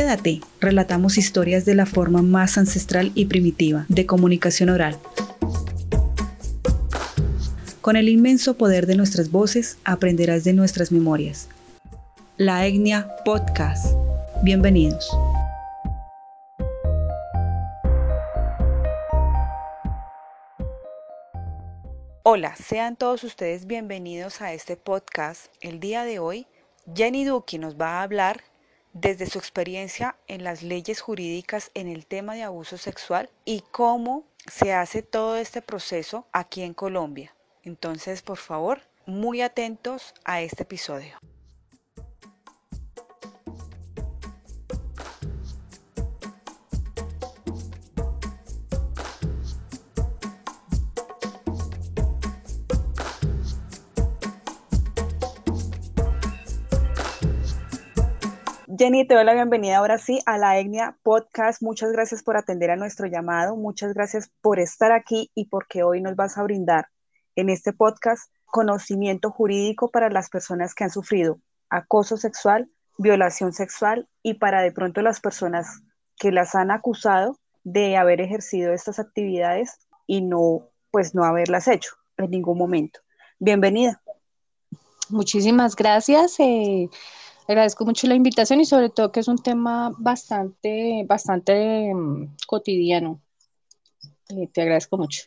Quédate, relatamos historias de la forma más ancestral y primitiva de comunicación oral. Con el inmenso poder de nuestras voces aprenderás de nuestras memorias. La Etnia Podcast. Bienvenidos. Hola, sean todos ustedes bienvenidos a este podcast. El día de hoy, Jenny Duki nos va a hablar desde su experiencia en las leyes jurídicas en el tema de abuso sexual y cómo se hace todo este proceso aquí en Colombia. Entonces, por favor, muy atentos a este episodio. Jenny, te doy la bienvenida ahora sí a la EGNIA Podcast. Muchas gracias por atender a nuestro llamado, muchas gracias por estar aquí y porque hoy nos vas a brindar en este podcast conocimiento jurídico para las personas que han sufrido acoso sexual, violación sexual y para de pronto las personas que las han acusado de haber ejercido estas actividades y no, pues no haberlas hecho en ningún momento. Bienvenida. Muchísimas gracias. Eh, agradezco mucho la invitación y sobre todo que es un tema bastante, bastante mm, cotidiano. Eh, te agradezco mucho.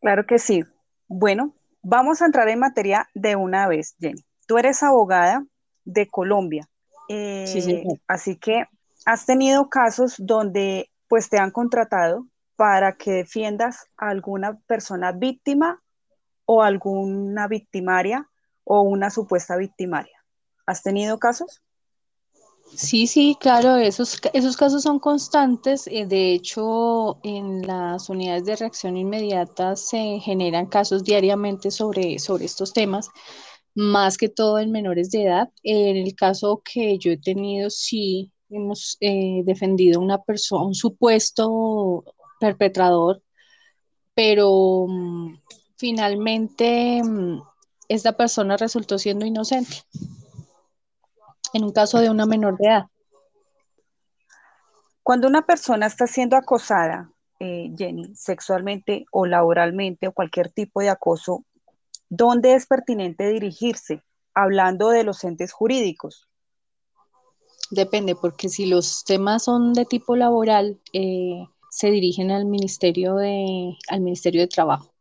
Claro que sí. Bueno, vamos a entrar en materia de una vez, Jenny. Tú eres abogada de Colombia. Eh, sí, Así que has tenido casos donde pues te han contratado para que defiendas a alguna persona víctima o alguna victimaria o una supuesta victimaria. ¿Has tenido casos? Sí, sí, claro, esos, esos casos son constantes. Eh, de hecho, en las unidades de reacción inmediata se generan casos diariamente sobre, sobre estos temas, más que todo en menores de edad. En el caso que yo he tenido, sí, hemos eh, defendido a una persona, un supuesto perpetrador, pero mm, finalmente mm, esta persona resultó siendo inocente en un caso de una menor de edad. Cuando una persona está siendo acosada, eh, Jenny, sexualmente o laboralmente o cualquier tipo de acoso, ¿dónde es pertinente dirigirse? Hablando de los entes jurídicos. Depende, porque si los temas son de tipo laboral, eh, se dirigen al Ministerio de, al Ministerio de Trabajo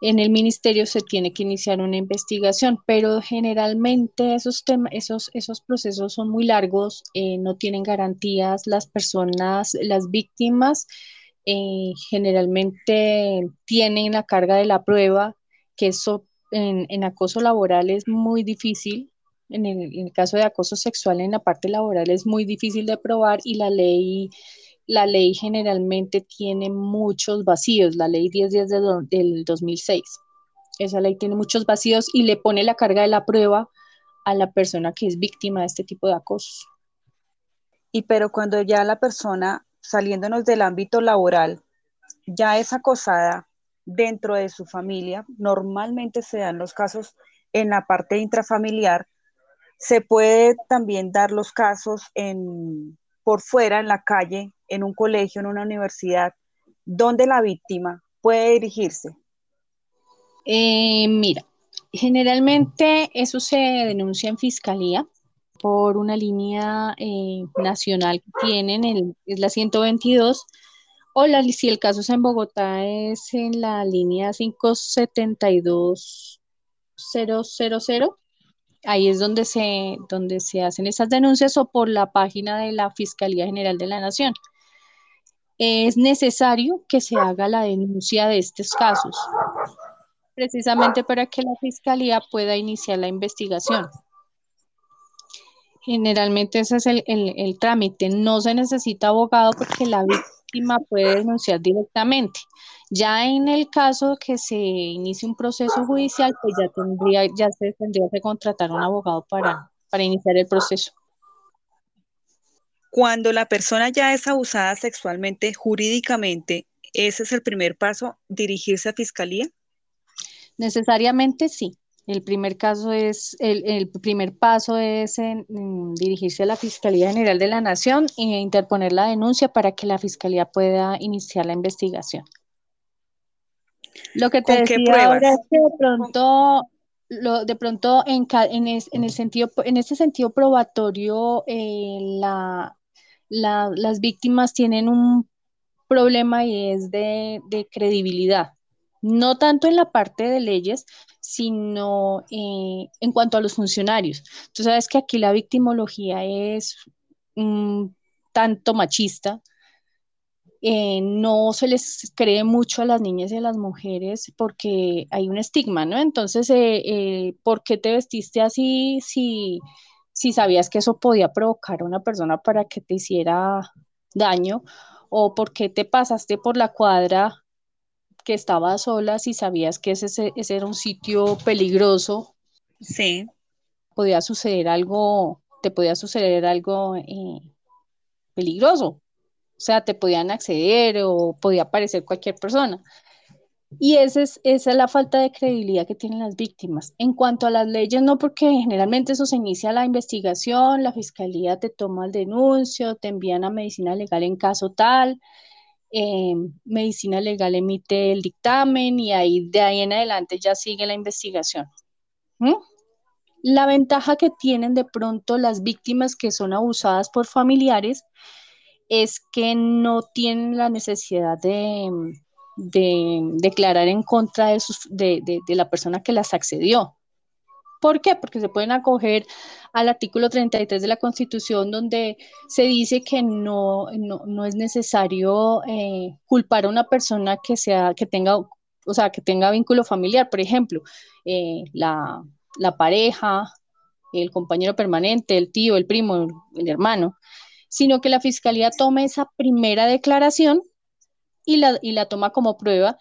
en el ministerio se tiene que iniciar una investigación, pero generalmente esos, temas, esos, esos procesos son muy largos, eh, no tienen garantías, las personas, las víctimas eh, generalmente tienen la carga de la prueba, que eso en, acoso laboral es muy difícil, en el, en el caso de acoso sexual en la parte laboral es muy difícil de probar y la ley la ley generalmente tiene muchos vacíos, la ley 1010 del 2006. Esa ley tiene muchos vacíos y le pone la carga de la prueba a la persona que es víctima de este tipo de acoso. Y pero cuando ya la persona, saliéndonos del ámbito laboral, ya es acosada dentro de su familia, normalmente se dan los casos en la parte intrafamiliar, se puede también dar los casos en, por fuera, en la calle, en un colegio, en una universidad, ¿dónde la víctima puede dirigirse? Eh, mira, generalmente eso se denuncia en fiscalía por una línea eh, nacional que tienen, es la 122, o la, si el caso es en Bogotá, es en la línea 572 ahí es donde se, donde se hacen esas denuncias o por la página de la Fiscalía General de la Nación. Es necesario que se haga la denuncia de estos casos, precisamente para que la Fiscalía pueda iniciar la investigación. Generalmente ese es el, el trámite. No se necesita abogado porque la puede denunciar directamente. Ya en el caso que se inicie un proceso judicial, pues ya tendría, ya se tendría que contratar un abogado para, para iniciar el proceso. Cuando la persona ya es abusada sexualmente, jurídicamente, ¿ese es el primer paso, dirigirse a fiscalía? Necesariamente sí. El primer caso es, el, primer paso es dirigirse a la Fiscalía General de la Nación e interponer la denuncia para que la Fiscalía pueda iniciar la investigación. Lo que te decía ahora es que de pronto, lo, de pronto en, en, el sentido, en este sentido probatorio, eh, la, las víctimas tienen un problema y es de, de credibilidad no tanto en la parte de leyes, sino eh, en cuanto a los funcionarios. Tú sabes que aquí la victimología es tanto machista, eh, no se les cree mucho a las niñas y a las mujeres porque hay un estigma, ¿no? Entonces, eh, ¿por qué te vestiste así si, si sabías que eso podía provocar a una persona para que te hiciera daño? ¿O por qué te pasaste por la cuadra que estabas sola si sabías que ese, ese era un sitio peligroso. Sí. Podía suceder algo, te podía suceder algo eh, peligroso. O sea, te podían acceder o podía aparecer cualquier persona. Y esa es, esa es la falta de credibilidad que tienen las víctimas. En cuanto a las leyes, no, porque generalmente eso se inicia la investigación, la fiscalía te toma el denuncio, te envían a medicina legal en caso tal, Em, medicina legal emite el dictamen y ahí de ahí en adelante ya sigue la investigación. La ventaja que tienen de pronto las víctimas que son abusadas por familiares es que no tienen la necesidad de, declarar en contra de, de, la persona que las accedió. ¿Por qué? Porque se pueden acoger al artículo 33 de la Constitución donde se dice que no, no, es necesario eh, culpar a una persona que, sea, que, tenga, o sea, que tenga vínculo familiar, por ejemplo, eh, la, pareja, el compañero permanente, el tío, el primo, el hermano, sino que la fiscalía tome esa primera declaración y la, y la toma como prueba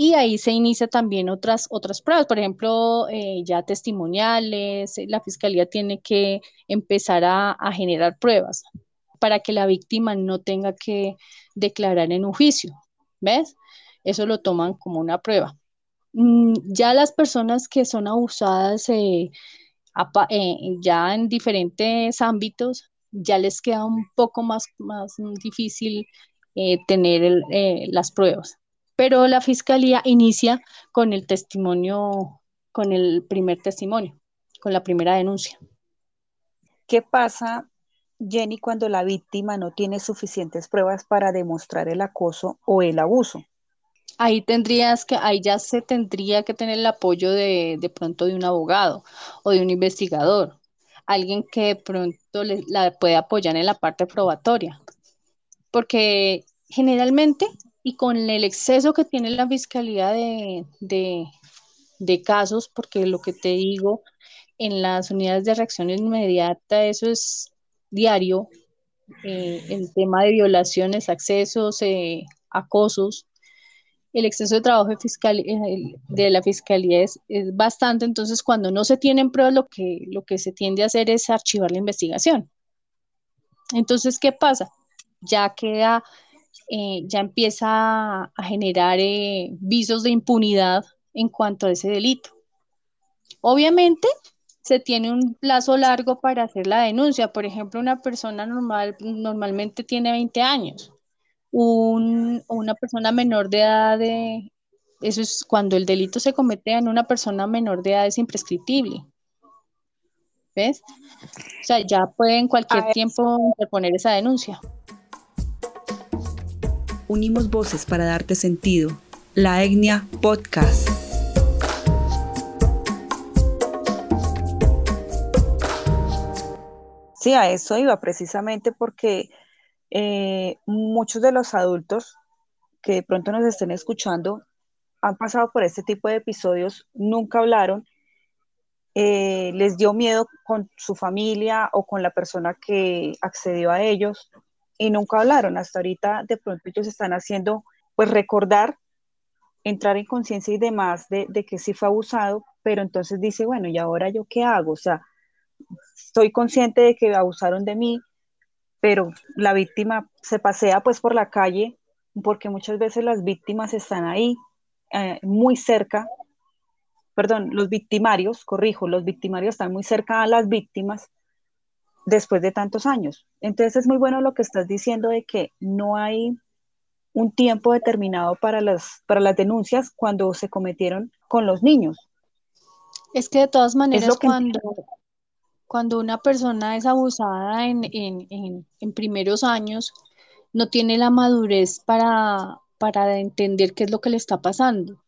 y ahí se inicia también otras, otras pruebas, por ejemplo, eh, ya testimoniales, eh, la fiscalía tiene que empezar a, generar pruebas para que la víctima no tenga que declarar en un juicio, ¿ves? Eso lo toman como una prueba. Mm, ya las personas que son abusadas eh, ya en diferentes ámbitos, ya les queda un poco más, más difícil tener las pruebas pero la fiscalía inicia con el testimonio, con el primer testimonio, con la primera denuncia. ¿Qué pasa, Jenny, cuando la víctima no tiene suficientes pruebas para demostrar el acoso o el abuso? Ahí tendrías que, ahí ya se tendría que tener el apoyo de, de pronto de un abogado o de un investigador, alguien que de pronto la puede apoyar en la parte probatoria, porque generalmente y con el exceso que tiene la fiscalía de, casos, porque lo que te digo, en las unidades de reacción inmediata, eso es diario, eh, el tema de violaciones, accesos, eh, acosos, el exceso de trabajo de, fiscal, eh, de la fiscalía es, bastante, entonces cuando no se tienen pruebas, lo que, lo que se tiende a hacer es archivar la investigación. Entonces, ¿qué pasa? Ya queda eh, ya empieza a, generar eh, visos de impunidad en cuanto a ese delito. Obviamente, se tiene un plazo largo para hacer la denuncia. Por ejemplo, una persona normal normalmente tiene 20 años. una persona menor de edad, eso es cuando el delito se comete en una persona menor de edad es imprescriptible. ¿Ves? O sea, ya puede en cualquier tiempo interponer esa denuncia unimos voces para darte sentido. La Etnia Podcast. Sí, a eso iba precisamente porque eh, muchos de los adultos que de pronto nos estén escuchando han pasado por este tipo de episodios, nunca hablaron, eh, les dio miedo con su familia o con la persona que accedió a ellos, y nunca hablaron. Hasta ahorita de pronto ellos están haciendo, pues recordar, entrar en conciencia y demás de, que sí fue abusado, pero entonces dice, bueno, ¿y ahora yo qué hago? O sea, estoy consciente de que abusaron de mí, pero la víctima se pasea pues por la calle, porque muchas veces las víctimas están ahí, eh, muy cerca, perdón, los victimarios, corrijo, los victimarios están muy cerca a las víctimas después de tantos años. Entonces es muy bueno lo que estás diciendo de que no hay un tiempo determinado para las, para las denuncias cuando se cometieron con los niños. Es que de todas maneras, cuando, cuando una persona es abusada en, primeros años, no tiene la madurez para, para entender qué es lo que le está pasando,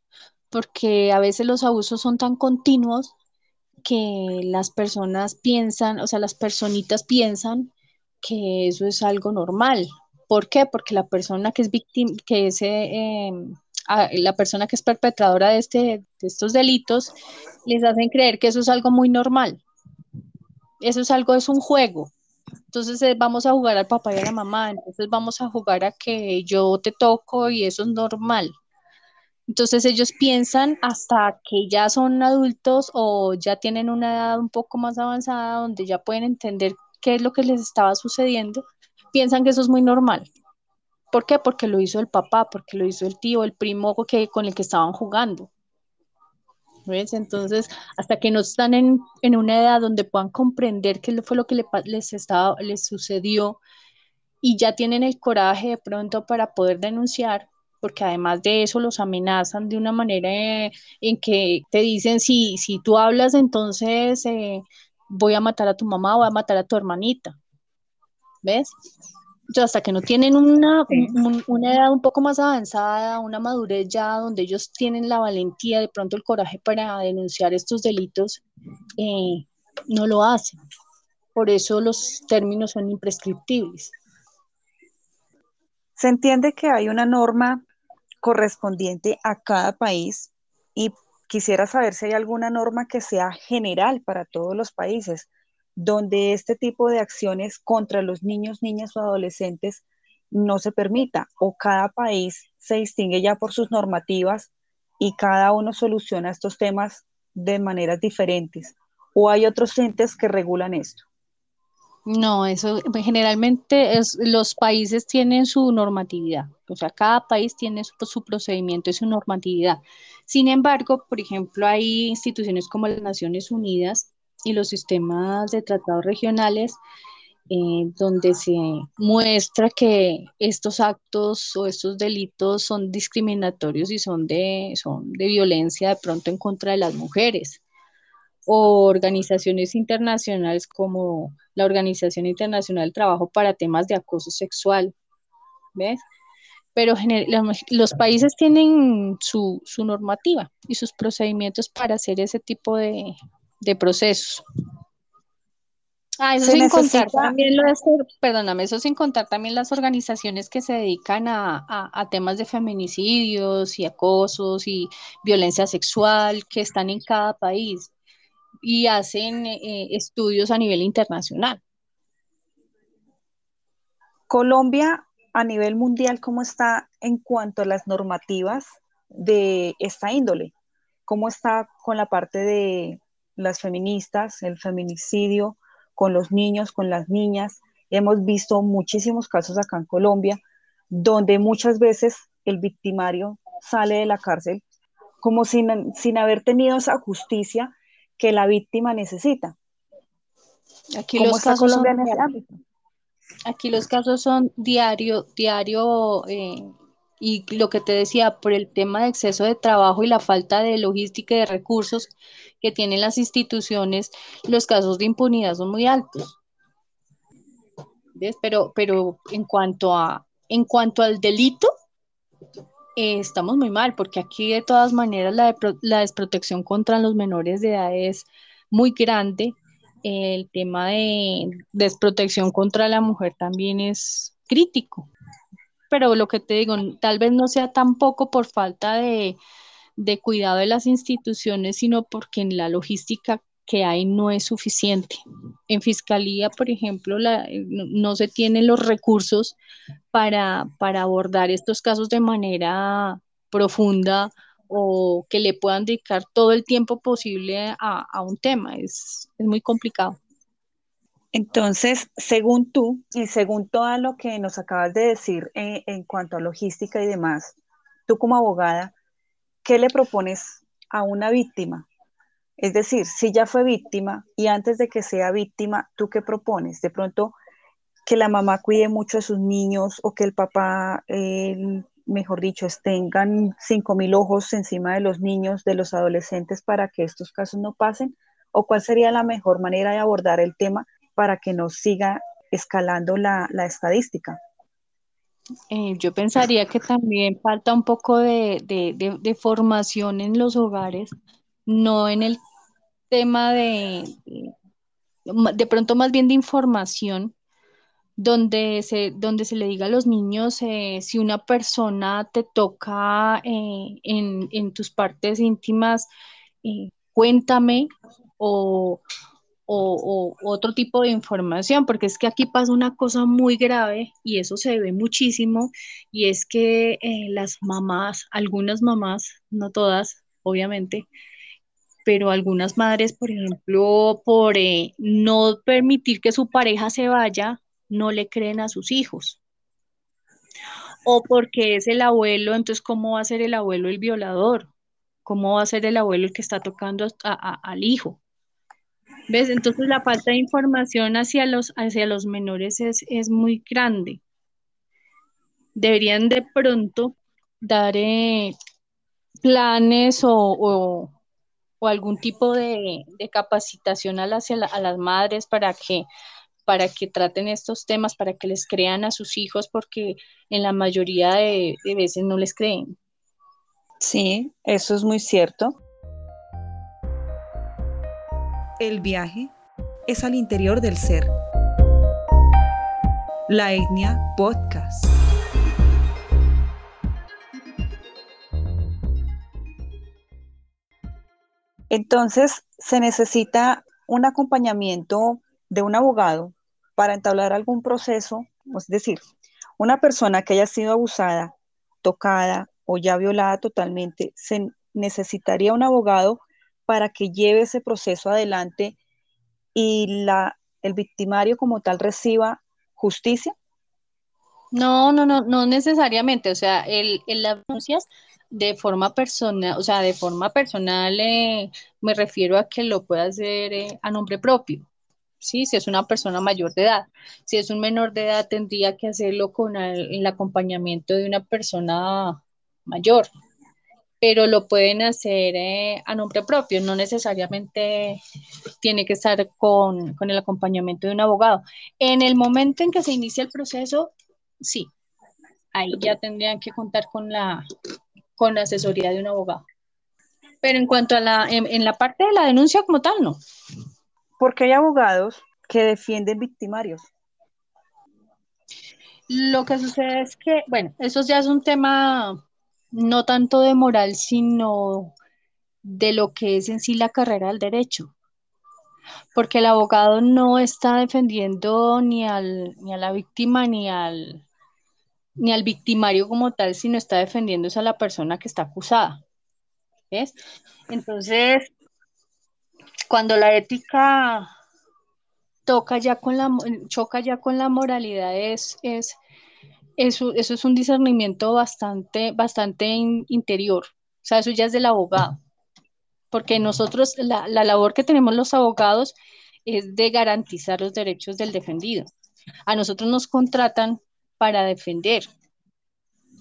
porque a veces los abusos son tan continuos que las personas piensan, o sea, las personitas piensan que eso es algo normal. ¿Por qué? Porque la persona que es víctima, que es eh, em, la persona que es perpetradora de, este, de estos delitos, les hacen creer que eso es algo muy normal. Eso es algo, es un juego. Entonces eh, vamos a jugar al papá y a la mamá, entonces vamos a jugar a que yo te toco y eso es normal. Entonces ellos piensan hasta que ya son adultos o ya tienen una edad un poco más avanzada donde ya pueden entender qué es lo que les estaba sucediendo, piensan que eso es muy normal. ¿Por qué? Porque lo hizo el papá, porque lo hizo el tío, el primo con el que estaban jugando. Entonces, hasta que no están en, una edad donde puedan comprender qué fue lo que les, estaba, les sucedió y ya tienen el coraje de pronto para poder denunciar, porque además de eso los amenazan de una manera eh, en que te dicen, si, si tú hablas, entonces eh, voy a matar a tu mamá, voy a matar a tu hermanita. ¿Ves? hasta que no tienen una, una edad un poco más avanzada, una madurez ya donde ellos tienen la valentía, de pronto el coraje para denunciar estos delitos, eh, no lo hacen. Por eso los términos son imprescriptibles. Se entiende que hay una norma correspondiente a cada país y quisiera saber si hay alguna norma que sea general para todos los países donde este tipo de acciones contra los niños, niñas o adolescentes no se permita o cada país se distingue ya por sus normativas y cada uno soluciona estos temas de maneras diferentes o hay otros entes que regulan esto. No, eso generalmente es, los países tienen su normatividad, o sea, cada país tiene su, procedimiento y su normatividad. Sin embargo, por ejemplo, hay instituciones como las Naciones Unidas y los sistemas de tratados regionales, eh, donde se muestra que estos actos o estos delitos son discriminatorios y son de, son de violencia de pronto en contra de las mujeres. O organizaciones internacionales como la Organización Internacional del Trabajo para temas de acoso sexual. ¿Ves? Pero los países tienen su, su normativa y sus procedimientos para hacer ese tipo de, de procesos. Ah, eso sin contar también las, perdóname, eso sin contar también las organizaciones que se dedican a, temas de feminicidios y acosos y violencia sexual que están en cada país y hacen eh, estudios a nivel internacional. Colombia a nivel mundial, ¿cómo está en cuanto a las normativas de esta índole? ¿Cómo está con la parte de las feministas, el feminicidio con los niños, con las niñas. Hemos visto muchísimos casos acá en Colombia donde muchas veces el victimario sale de la cárcel como sin, sin haber tenido esa justicia que la víctima necesita. Aquí los casos son, Aquí los casos son diario, diario eh, y lo que te decía, por el tema de exceso de trabajo y la falta de logística y de recursos que tienen las instituciones, los casos de impunidad son muy altos. ¿Ves? Pero, pero en cuanto a en cuanto al delito, eh, estamos muy mal, porque aquí de todas maneras la, desprotección contra los menores de edad es muy grande. El tema de desprotección contra la mujer también es crítico pero lo que te digo, tal vez no sea tampoco por falta de, cuidado de las instituciones, sino porque en la logística que hay no es suficiente. En fiscalía, por ejemplo, no, se tienen los recursos para, abordar estos casos de manera profunda o que le puedan dedicar todo el tiempo posible a, un tema. Es, es muy complicado. Entonces, según tú y según todo lo que nos acabas de decir eh, en cuanto a logística y demás, tú como abogada, ¿qué le propones a una víctima Es decir, si ya fue víctima y antes de que sea víctima, ¿tú qué propones? De pronto, que la mamá cuide mucho a sus niños o que el papá, mejor dicho, tengan cinco mil ojos encima de los niños, de los adolescentes para que estos casos no pasen? ¿O cuál sería la mejor manera de abordar el tema para que no siga escalando la, estadística? Eh, yo pensaría que también falta un poco de, de, formación en los hogares, no en el tema de, de pronto más bien de información, donde se, donde se le diga a los niños eh, si una persona te toca eh, en, en, tus partes íntimas, cuéntame o, o, otro tipo de información, porque es que aquí pasa una cosa muy grave y eso se ve muchísimo, y es que eh, las mamás, algunas mamás, no todas, obviamente, pero algunas madres, por ejemplo, por eh, no permitir que su pareja se vaya, no le creen a sus hijos. O porque es el abuelo, entonces, ¿cómo va a ser el abuelo el violador? ¿Cómo va a ser el abuelo el que está tocando al hijo? ¿Ves? Entonces la falta de información hacia los, hacia los menores es, muy grande. Deberían de pronto dar eh, planes o, algún tipo de, capacitación a las, a las madres para que, para que traten estos temas, para que les crean a sus hijos, porque en la mayoría de veces no les creen. Sí, eso es muy cierto. El viaje es al interior del ser. La etnia podcast. Entonces, se necesita un acompañamiento de un abogado para entablar algún proceso, es decir, una persona que haya sido abusada, tocada o ya violada totalmente, se necesitaría un abogado para que lleve ese proceso adelante y la, el victimario como tal reciba justicia? No, no, no, no necesariamente. O sea, el, el las denuncias de forma personal, o sea, de forma personal eh, me refiero a que lo pueda hacer eh, a nombre propio. Sí, si es una persona mayor de edad. Si es un menor de edad, tendría que hacerlo con el acompañamiento de una persona mayor pero lo pueden hacer eh, a nombre propio, no necesariamente tiene que estar con, el acompañamiento de un abogado. En el momento en que se inicia el proceso, sí, ahí ya tendrían que contar con la, con la asesoría de un abogado. Pero en cuanto a la, en, la parte de la denuncia como tal, no. Porque hay abogados que defienden victimarios. Lo que sucede es que, bueno, eso ya es un tema no tanto de moral, sino de lo que es en sí la carrera del derecho. Porque el abogado no está defendiendo ni, al, ni a la víctima ni al, ni al victimario como tal, sino está defendiendo a la persona que está acusada. ¿Ves? Entonces, cuando la ética toca ya con la, choca ya con la moralidad, es, es eso, eso es un discernimiento bastante, bastante interior. O sea, eso ya es del abogado. Porque nosotros, la, la labor que tenemos los abogados es de garantizar los derechos del defendido. A nosotros nos contratan para defender,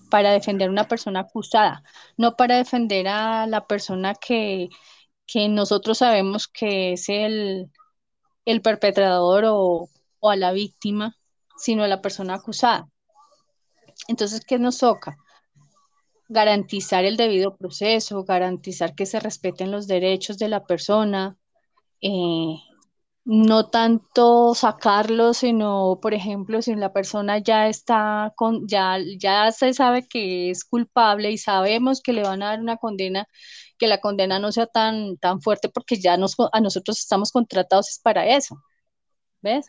para defender a una persona acusada, no para defender a la persona que, que nosotros sabemos que es el, el perpetrador o, o, a la víctima, sino a la persona acusada. Entonces, ¿qué nos toca? Garantizar el debido proceso, garantizar que se respeten los derechos de la persona, eh, no tanto sacarlo, sino, por ejemplo, si la persona ya está con, ya, ya se sabe que es culpable y sabemos que le van a dar una condena, que la condena no sea tan, tan fuerte porque ya nos, a nosotros estamos contratados para eso. ¿Ves?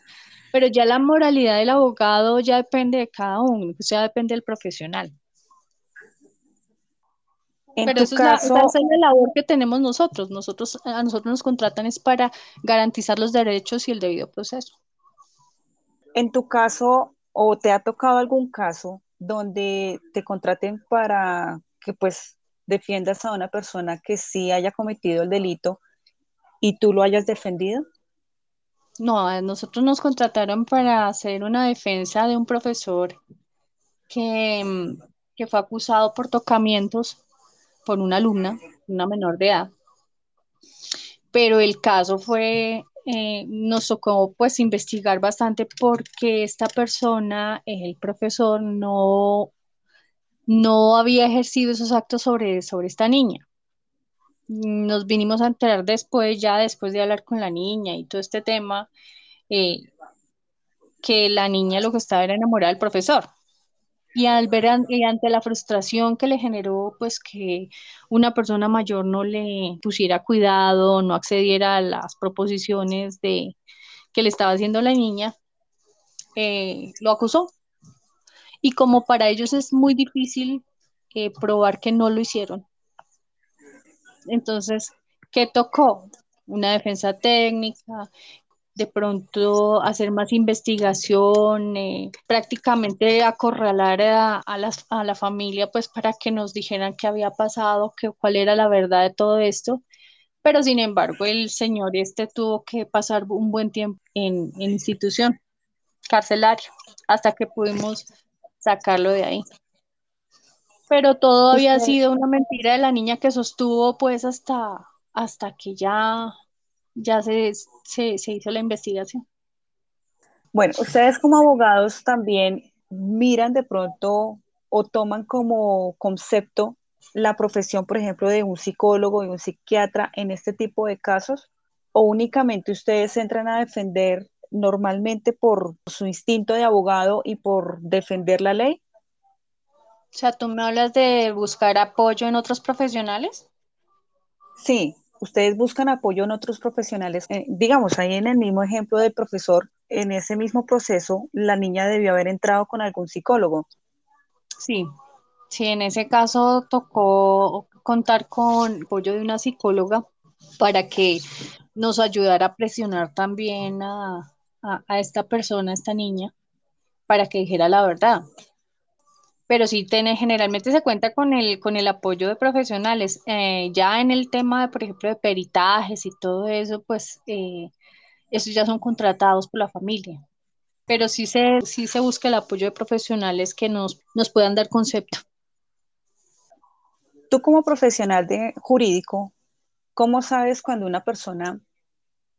Pero ya la moralidad del abogado ya depende de cada uno, o sea, depende del profesional. Pero eso es, la, labor que tenemos nosotros. Nosotros, a nosotros nos contratan es para garantizar los derechos y el debido proceso. En tu caso, o te ha tocado algún caso donde te contraten para que pues defiendas a una persona que sí haya cometido el delito y tú lo hayas defendido? No, nosotros nos contrataron para hacer una defensa de un profesor que, que fue acusado por tocamientos por una alumna, una menor de edad. Pero el caso fue, eh, nos tocó pues investigar bastante porque esta persona, el profesor, no, no había ejercido esos actos sobre, sobre esta niña. Nos vinimos a enterar después, ya después de hablar con la niña y todo este tema, eh, que la niña lo que estaba era enamorada del profesor. Y al ver ante la frustración que le generó, pues que una persona mayor no le pusiera cuidado, no accediera a las proposiciones de que le estaba haciendo la niña, eh, lo acusó. Y como para ellos es muy difícil eh, probar que no lo hicieron, entonces, ¿qué tocó? Una defensa técnica, de pronto hacer más investigación, eh, prácticamente acorralar a, la familia pues para que nos dijeran qué había pasado, que, cuál era la verdad de todo esto. Pero sin embargo, el señor este tuvo que pasar un buen tiempo en, en institución carcelaria hasta que pudimos sacarlo de ahí. Pero todo había sido una mentira de la niña que sostuvo pues hasta, hasta que ya ya se, se, hizo la investigación. Bueno, ustedes como abogados también miran de pronto o toman como concepto la profesión, por ejemplo, de un psicólogo y un psiquiatra en este tipo de casos? ¿O únicamente ustedes entran a defender normalmente por su instinto de abogado y por defender la ley? O sea, ¿tú me hablas de buscar apoyo en otros profesionales? Sí, ustedes buscan apoyo en otros profesionales. Eh, digamos, ahí en el mismo ejemplo del profesor, en ese mismo proceso, la niña debió haber entrado con algún psicólogo. Sí, sí, en ese caso tocó contar con apoyo de una psicóloga para que nos ayudara a presionar también a, a esta persona, a esta niña, para que dijera la verdad pero sí tiene, generalmente se cuenta con el, con el apoyo de profesionales. Eh, ya en el tema, de, por ejemplo, de peritajes y todo eso, pues eh, esos ya son contratados por la familia. Pero sí se, sí se busca el apoyo de profesionales que nos, nos puedan dar concepto. Tú como profesional de jurídico, ¿cómo sabes cuando una persona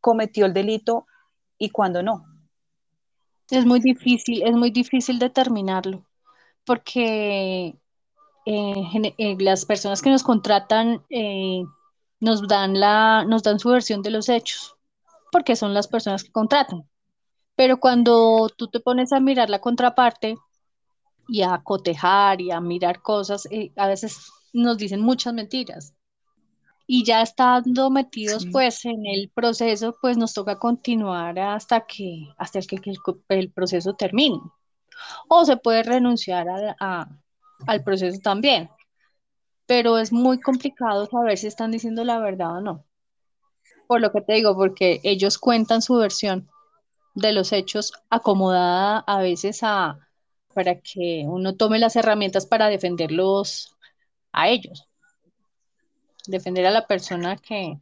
cometió el delito y cuando no? Es muy difícil, es muy difícil determinarlo porque eh, eh, las personas que nos contratan eh, nos, dan la, nos dan su versión de los hechos, porque son las personas que contratan. Pero cuando tú te pones a mirar la contraparte y a cotejar y a mirar cosas, a veces nos dicen muchas mentiras. Y ya estando metidos pues en el proceso, pues nos toca continuar hasta que, hasta que el proceso termine o se puede renunciar al proceso también. Pero es muy complicado saber si están diciendo la verdad o no. Por lo que te digo, porque ellos cuentan su versión de los hechos acomodada a veces a para que uno tome las herramientas para defenderlos a ellos, defender a la persona que,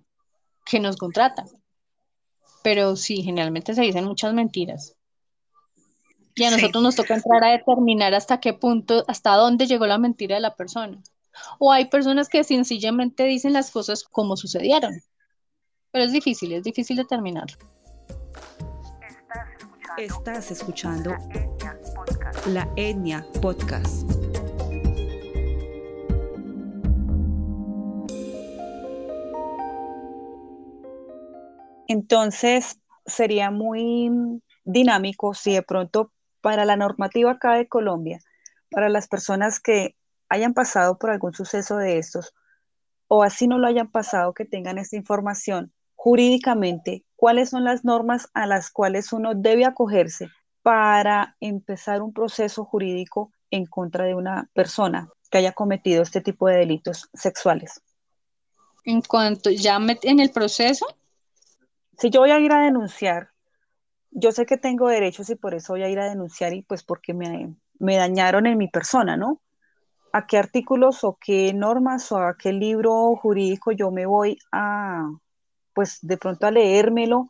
que nos contrata. Pero sí, generalmente se dicen muchas mentiras. Y a nosotros nos toca entrar a determinar hasta qué punto, hasta dónde llegó la mentira de la persona. O hay personas que sencillamente dicen las cosas como sucedieron. Pero es difícil, es difícil determinarlo. Estás escuchando La Etnia Podcast. Entonces, sería muy dinámico si de pronto para la normativa acá de Colombia, para las personas que hayan pasado por algún suceso de estos, o así no lo hayan pasado, que tengan esta información jurídicamente, cuáles son las normas a las cuales uno debe acogerse para empezar un proceso jurídico en contra de una persona que haya cometido este tipo de delitos sexuales. En cuanto ya en el proceso. Si yo voy a ir a denunciar yo sé que tengo derechos y por eso voy a ir a denunciar y pues porque me, dañaron en mi persona, ¿no? ¿A qué artículos o qué normas o a qué libro jurídico yo me voy a, pues de pronto a leérmelo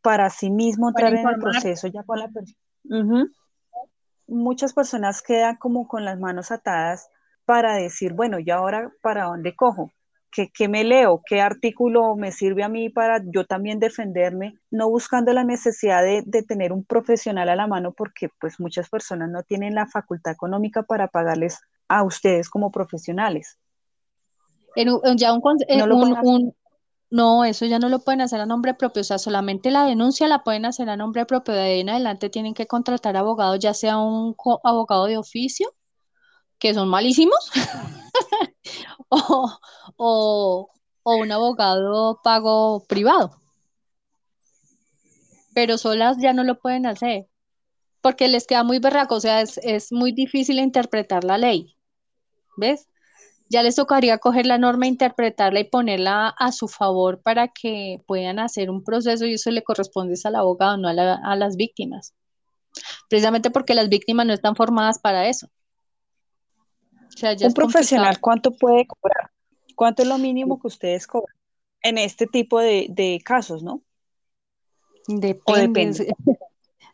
para sí mismo entrar en el proceso ya con la persona. Muchas personas quedan como con las manos atadas para decir, bueno, ¿y ahora para dónde cojo? ¿Qué, me leo? ¿Qué artículo me sirve a mí para yo también defenderme? No buscando la necesidad de, de, tener un profesional a la mano porque pues muchas personas no tienen la facultad económica para pagarles a ustedes como profesionales. ya un, no, no, eso ya no lo pueden hacer a nombre propio, o sea, solamente la denuncia la pueden hacer a nombre propio. De ahí en adelante tienen que contratar abogados, ya sea un abogado de oficio, que son malísimos, o, un abogado pago privado. Pero solas ya no lo pueden hacer, porque les queda muy berraco, o sea, es, es muy difícil interpretar la ley. ¿Ves? ya les tocaría coger la norma, interpretarla y ponerla a su favor para que puedan hacer un proceso y eso le corresponde al abogado, no a, las víctimas. Precisamente porque las víctimas no están formadas para eso. Un profesional, ¿cuánto puede cobrar? ¿Cuánto es lo mínimo que ustedes cobran en este tipo de, casos, no? depende.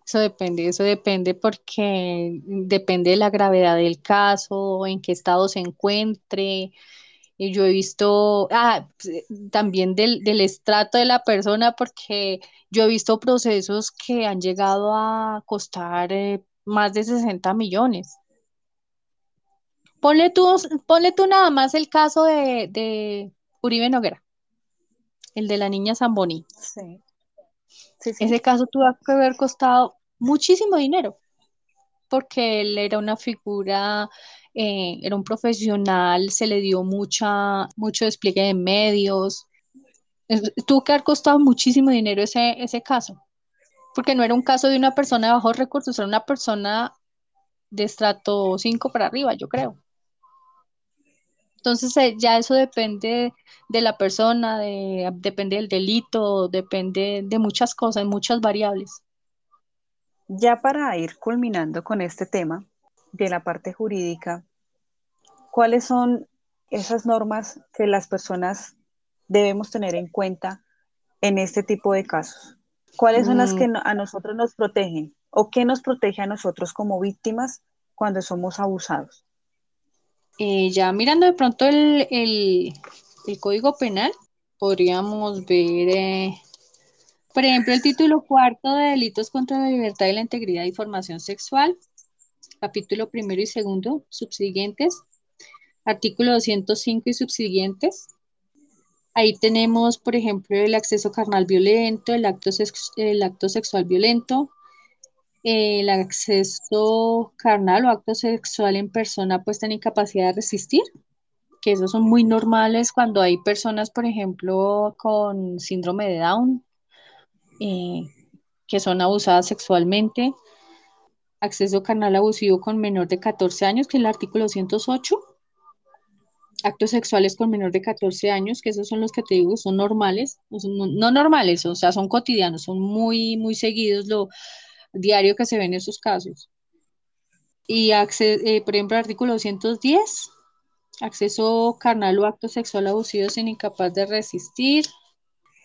Eso depende, eso depende porque depende de la gravedad del caso, en qué estado se encuentre. Y yo he visto, ah, también del, estrato de la persona, porque yo he visto procesos que han llegado a costar eh, más de 60 millones. Ponle tú, ponle tú nada más el caso de, de Uribe Noguera, el de la niña Zamboni. Sí. Ese caso tuvo que haber costado muchísimo dinero, porque él era una figura, eh, era un profesional, se le dio mucha, mucho despliegue de medios. tuvo que haber costado muchísimo dinero ese, ese caso, porque no era un caso de una persona de bajos recursos, era una persona de estrato 5 para arriba, yo creo. Entonces eh, ya eso depende de la persona, de, depende del delito, depende de muchas cosas, muchas variables. Ya para ir culminando con este tema de la parte jurídica, ¿cuáles son esas normas que las personas debemos tener en cuenta en este tipo de casos? ¿Cuáles son las que mm. a nosotros nos protegen o qué nos protege a nosotros como víctimas cuando somos abusados? Eh, ya mirando de pronto el, Código Penal, podríamos ver, eh, por ejemplo, el título cuarto de Delitos contra la Libertad y la Integridad y Formación Sexual, capítulo primero y segundo, subsiguientes, artículo 205 y subsiguientes. Ahí tenemos, por ejemplo, el acceso carnal violento, el acto, el acto sexual violento, el acceso carnal o acto sexual en persona pues tiene incapacidad de resistir, que esos son muy normales cuando hay personas, por ejemplo, con síndrome de Down, eh, que son abusadas sexualmente. Acceso carnal abusivo con menor de 14 años, que es el artículo 108. Actos sexuales con menor de 14 años, que esos son los que te digo, son normales, no, no normales, o sea, son cotidianos, son muy, muy seguidos. Lo, diario que se ven esos casos. Y, eh, por ejemplo, artículo 210, acceso carnal o acto sexual abusivo sin incapaz de resistir.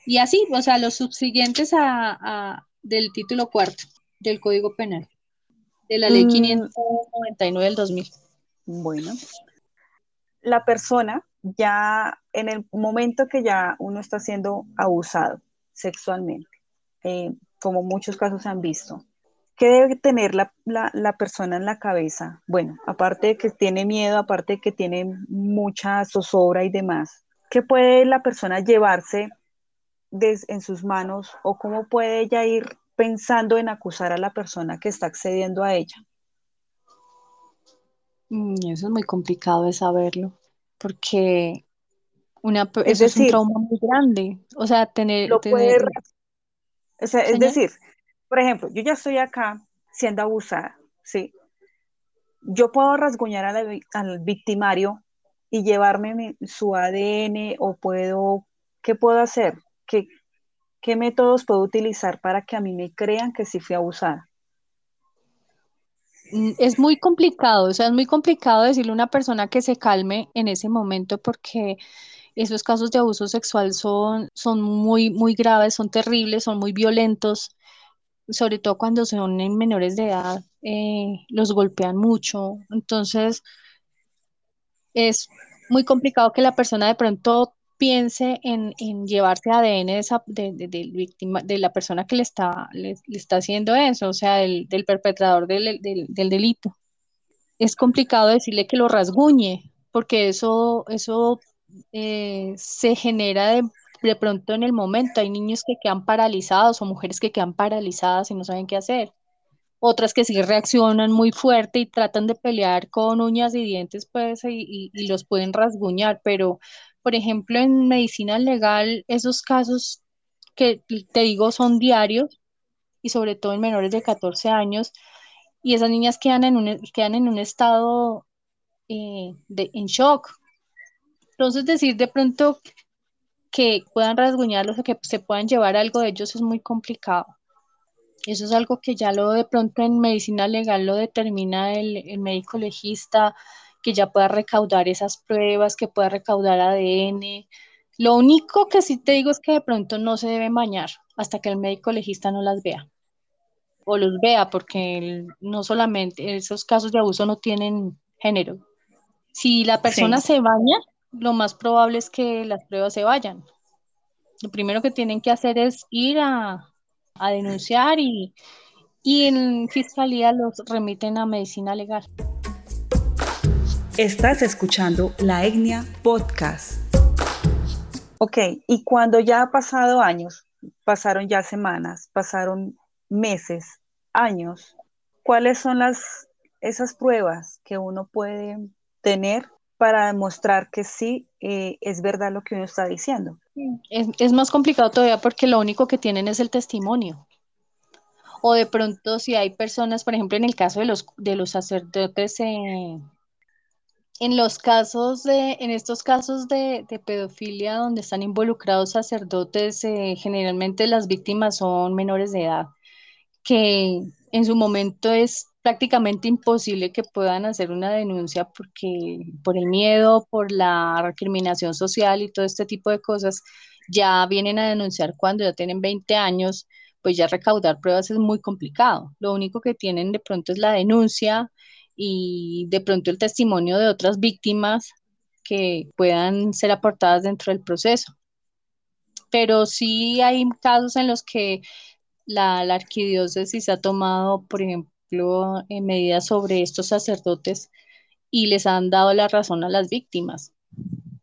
Y así, o sea, los subsiguientes a, del título cuarto del Código Penal, de la ley 599 mm. del 2000. Bueno, la persona ya en el momento que ya uno está siendo abusado sexualmente, eh, como muchos casos se han visto, ¿Qué debe tener la, persona en la cabeza? Bueno, aparte de que tiene miedo, aparte de que tiene mucha zozobra y demás, ¿qué puede la persona llevarse en sus manos o cómo puede ella ir pensando en acusar a la persona que está accediendo a ella? Mm, eso es muy complicado de saberlo, porque una, es es un trauma muy grande. O sea, tener... es decir, por ejemplo, yo ya estoy acá siendo abusada, ¿sí? Yo puedo rasguñar al, victimario y llevarme su ADN o puedo, ¿qué puedo hacer? ¿Qué, ¿Qué métodos puedo utilizar para que a mí me crean que sí fui abusada? Mm, es muy complicado, o sea, es muy complicado decirle a una persona que se calme en ese momento porque esos casos de abuso sexual son, son muy, muy graves, son terribles, son muy violentos, sobre todo cuando son en menores de edad, eh, los golpean mucho. Entonces, es muy complicado que la persona de pronto piense en, llevarse ADN de, esa, de, víctima, de la persona que le está, le, está haciendo eso, o sea, del, perpetrador del, delito. Es complicado decirle que lo rasguñe, porque eso, eso eh, se genera de, de pronto en el momento. Hay niños que quedan paralizados o mujeres que quedan paralizadas y no saben qué hacer otras que sí reaccionan muy fuerte y tratan de pelear con uñas y dientes, pues, y, los pueden rasguñar, pero, por ejemplo, en medicina legal, esos casos que te digo son diarios y sobre todo en menores de 14 años, y esas niñas quedan en un, quedan en un estado eh, de, en shock. Entonces, decir de pronto que puedan rasguñarlos o que se puedan llevar algo de ellos es muy complicado. Eso es algo que ya lo de pronto en medicina legal lo determina el, médico legista, que ya pueda recaudar esas pruebas, que pueda recaudar ADN. Lo único que sí te digo es que de pronto no se deben bañar hasta que el médico legista no las vea o los vea, porque no solamente esos casos de abuso no tienen género. Si la persona se baña, lo más probable es que las pruebas se vayan. Lo primero que tienen que hacer es ir a, a denunciar y, y en fiscalía los remiten a medicina legal. Estás escuchando la Etnia Podcast. Ok, y cuando ya ha pasado años, pasaron ya semanas, pasaron meses, años, ¿cuáles son las esas pruebas que uno puede tener para demostrar que sí eh, es verdad lo que uno está diciendo? Es, más complicado todavía porque lo único que tienen es el testimonio. O de pronto si hay personas, por ejemplo, en el caso de los, de los sacerdotes, eh, en los casos de, en estos casos de, pedofilia donde están involucrados sacerdotes, eh, generalmente las víctimas son menores de edad, que en su momento es prácticamente imposible que puedan hacer una denuncia porque por el miedo, por la recriminación social y todo este tipo de cosas, ya vienen a denunciar cuando ya tienen 20 años, pues ya recaudar pruebas es muy complicado. Lo único que tienen de pronto es la denuncia y de pronto el testimonio de otras víctimas que puedan ser aportadas dentro del proceso. Pero sí hay casos en los que la, la arquidiócesis ha tomado, por ejemplo, en medidas sobre estos sacerdotes y les han dado la razón a las víctimas.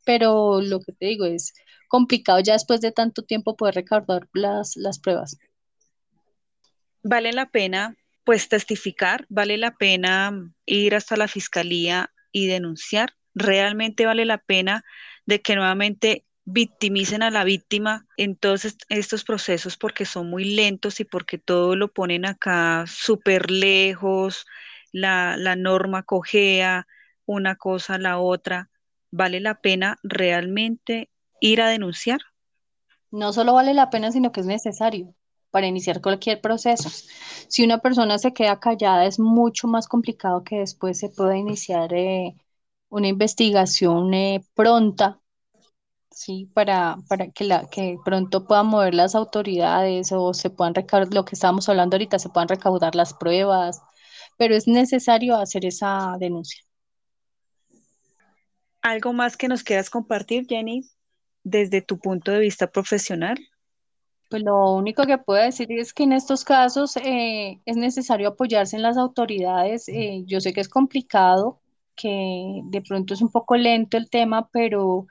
Pero lo que te digo es complicado ya después de tanto tiempo poder recaudar las pruebas. Vale la pena pues testificar, vale la pena ir hasta la fiscalía y denunciar, realmente vale la pena de que nuevamente victimicen a la víctima en todos estos procesos porque son muy lentos y porque todo lo ponen acá súper lejos, la, la norma cojea una cosa a la otra. ¿Vale la pena realmente ir a denunciar? No solo vale la pena, sino que es necesario para iniciar cualquier proceso. Si una persona se queda callada, es mucho más complicado que después se pueda iniciar eh, una investigación eh, pronta ¿sí? Para, para que, la, que pronto puedan mover las autoridades o se puedan recaudar, lo que estábamos hablando ahorita, se puedan recaudar las pruebas, pero es necesario hacer esa denuncia. ¿Algo más que nos quieras compartir, Jenny, desde tu punto de vista profesional? Pues lo único que puedo decir es que en estos casos eh, es necesario apoyarse en las autoridades. Eh, yo sé que es complicado, que de pronto es un poco lento el tema, pero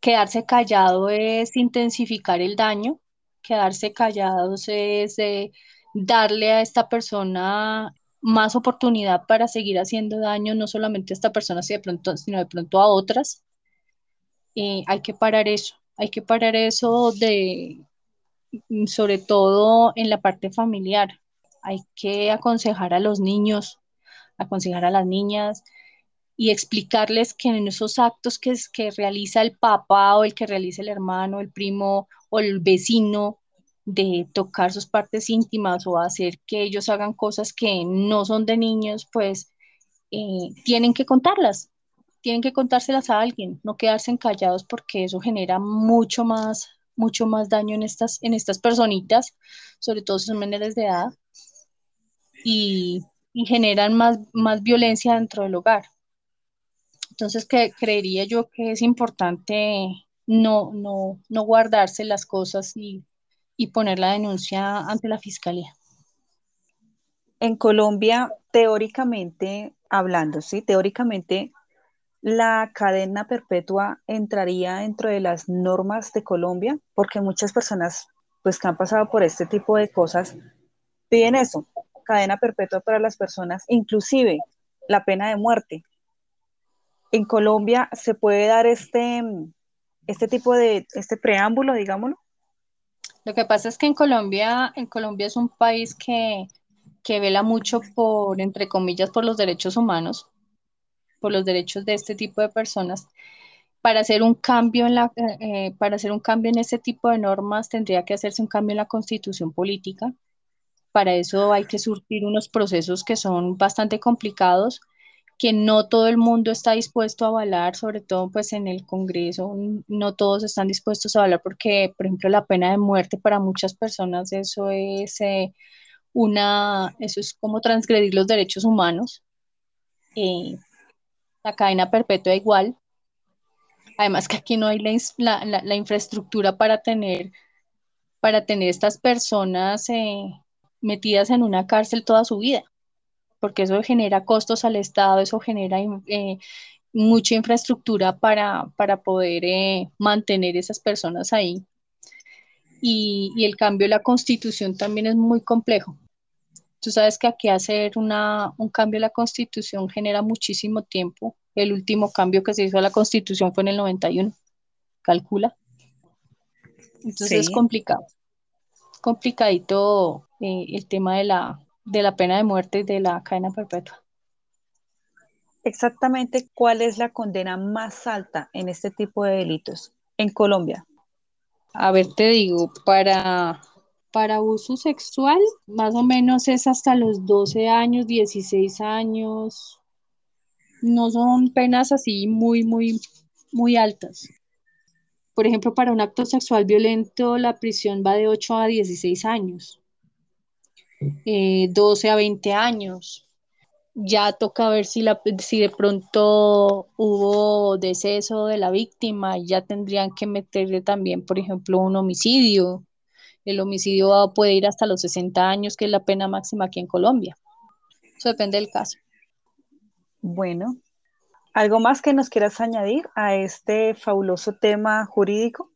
quedarse callado es intensificar el daño, quedarse callados es eh, darle a esta persona más oportunidad para seguir haciendo daño, no solamente a esta persona, sino de pronto, a otras. hay que parar eso, hay que parar eso de, sobre todo en la parte familiar. Hay que aconsejar a los niños, aconsejar a las niñas, y explicarles que en esos actos que, que realiza el papá o el que realiza el hermano, el primo o el vecino, de tocar sus partes íntimas o hacer que ellos hagan cosas que no son de niños, pues eh, tienen que contarlas. tienen que contárselas a alguien, no quedarse callados porque eso genera mucho más, mucho más daño en estas, en estas personitas, sobre todo si son menores de edad, y, generan más, más violencia dentro del hogar. Entonces, que, creería yo que es importante no, no, no guardarse las cosas y, y poner la denuncia ante la fiscalía. En Colombia, teóricamente hablando, sí, teóricamente la cadena perpetua entraría dentro de las normas de Colombia, porque muchas personas, pues que han pasado por este tipo de cosas, piden eso, cadena perpetua para las personas, inclusive la pena de muerte. En Colombia se puede dar este, este tipo de, este preámbulo, digámoslo. Lo que pasa es que en Colombia, en Colombia es un país que, que vela mucho por, entre comillas, por los derechos humanos por los derechos de este tipo de personas. Para hacer un cambio en la, eh, para hacer un cambio en este tipo de normas tendría que hacerse un cambio en la constitución política. Para eso hay que surtir unos procesos que son bastante complicados, que no todo el mundo está dispuesto a avalar, sobre todo pues en el Congreso, no todos están dispuestos a avalar porque, por ejemplo, la pena de muerte para muchas personas eso es eh, una, eso es como transgredir los derechos humanos la cadena perpetua igual. Además que aquí no hay la, infraestructura para tener, para tener estas personas eh, metidas en una cárcel toda su vida, porque eso genera costos al Estado, eso genera eh, mucha infraestructura para, para poder eh, mantener esas personas ahí. Y, y, el cambio de la constitución también es muy complejo. Tú sabes que aquí hacer una, un cambio a la constitución genera muchísimo tiempo. El último cambio que se hizo a la constitución fue en el 91. Calcula. Entonces es complicado. Complicadito eh, el tema de la, de la pena de muerte y de la cadena perpetua. Exactamente, ¿cuál es la condena más alta en este tipo de delitos en Colombia? A ver, te digo, para para abuso sexual, más o menos es hasta los 12 años, 16 años. No son penas así muy, muy, muy altas. Por ejemplo, para un acto sexual violento, la prisión va de 8 a 16 años, 12 eh, a 20 años. Ya toca ver si, la, si de pronto hubo deceso de la víctima, ya tendrían que meterle también, por ejemplo, un homicidio el homicidio puede ir hasta los 60 años, que es la pena máxima aquí en Colombia. Eso depende del caso. Bueno, ¿algo más que nos quieras añadir a este fabuloso tema jurídico?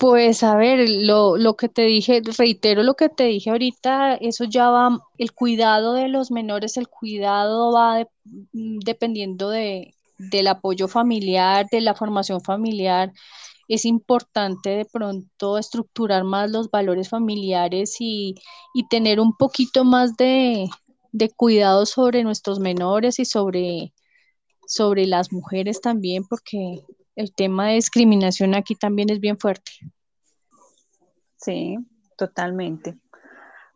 Pues a ver, lo, lo, que te dije, reitero lo que te dije ahorita, eso ya va, el cuidado de los menores, el cuidado va dependiendo de, del apoyo familiar, de la formación familiar, es importante de pronto estructurar más los valores familiares y, tener un poquito más de, cuidado sobre nuestros menores y sobre, sobre las mujeres también, porque el tema de discriminación aquí también es bien fuerte. Sí, totalmente.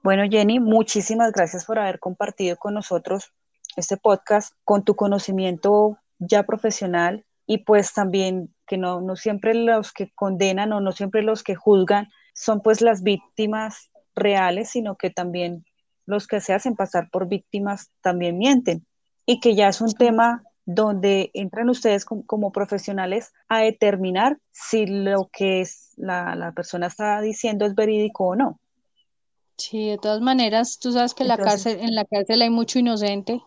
Bueno, Jenny, muchísimas gracias por haber compartido con nosotros este podcast con tu conocimiento ya profesional y pues también que no, no siempre los que condenan o no siempre los que juzgan son pues las víctimas reales, sino que también los que se hacen pasar por víctimas también mienten y que ya es un tema donde entran ustedes como, profesionales a determinar si lo que es la, la, persona está diciendo es verídico o no. Sí, de todas maneras, tú sabes que la cárcel, en la cárcel hay mucho inocente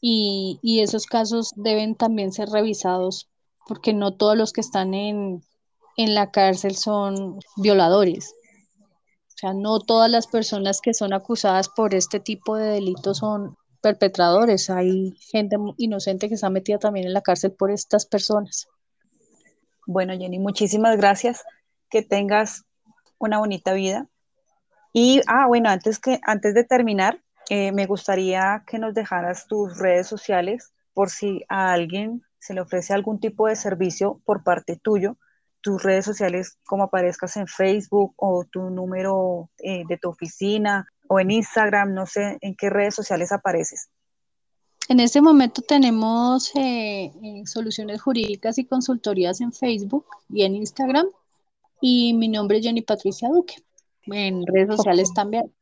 y, y esos casos deben también ser revisados porque no todos los que están en, la cárcel son violadores. O sea, no todas las personas que son acusadas por este tipo de delitos son perpetradores. Hay gente inocente que está metida también en la cárcel por estas personas. Bueno, Jenny, muchísimas gracias. Que tengas una bonita vida. Y, ah, bueno, antes, que, antes de terminar, eh, me gustaría que nos dejaras tus redes sociales por si a alguien se le ofrece algún tipo de servicio por parte tuyo, tus redes sociales, como aparezcas en Facebook o tu número eh, de tu oficina o en Instagram, no sé en qué redes sociales apareces. En este momento tenemos eh, eh, soluciones jurídicas y consultorías en Facebook y en Instagram. Y mi nombre es Jenny Patricia Duque. En redes sociales también.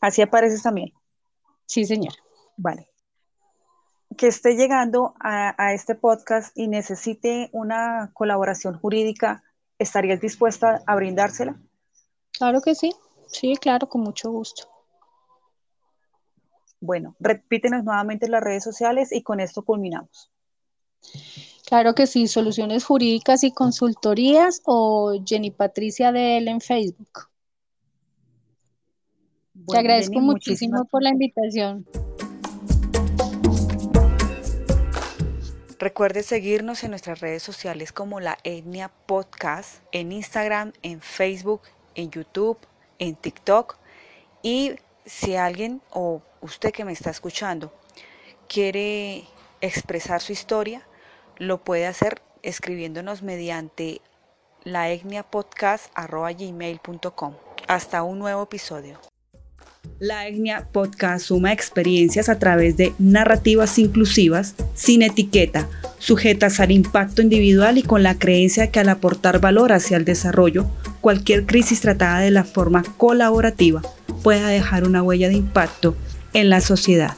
Así apareces también. Sí, señor. Vale. Que esté llegando a, este podcast y necesite una colaboración jurídica, ¿estarías dispuesta a brindársela? Claro que sí. Sí, claro, con mucho gusto. Bueno, repítenos nuevamente las redes sociales y con esto culminamos. Claro que sí, soluciones jurídicas y consultorías o Jenny Patricia de él en Facebook. Te agradezco muchísimo por la invitación. Recuerde seguirnos en nuestras redes sociales como la Etnia Podcast, en Instagram, en Facebook, en YouTube, en TikTok. Y si alguien o usted que me está escuchando quiere expresar su historia, lo puede hacer escribiéndonos mediante la gmail.com. Hasta un nuevo episodio. La Etnia Podcast suma experiencias a través de narrativas inclusivas, sin etiqueta, sujetas al impacto individual y con la creencia que al aportar valor hacia el desarrollo, cualquier crisis tratada de la forma colaborativa pueda dejar una huella de impacto en la sociedad.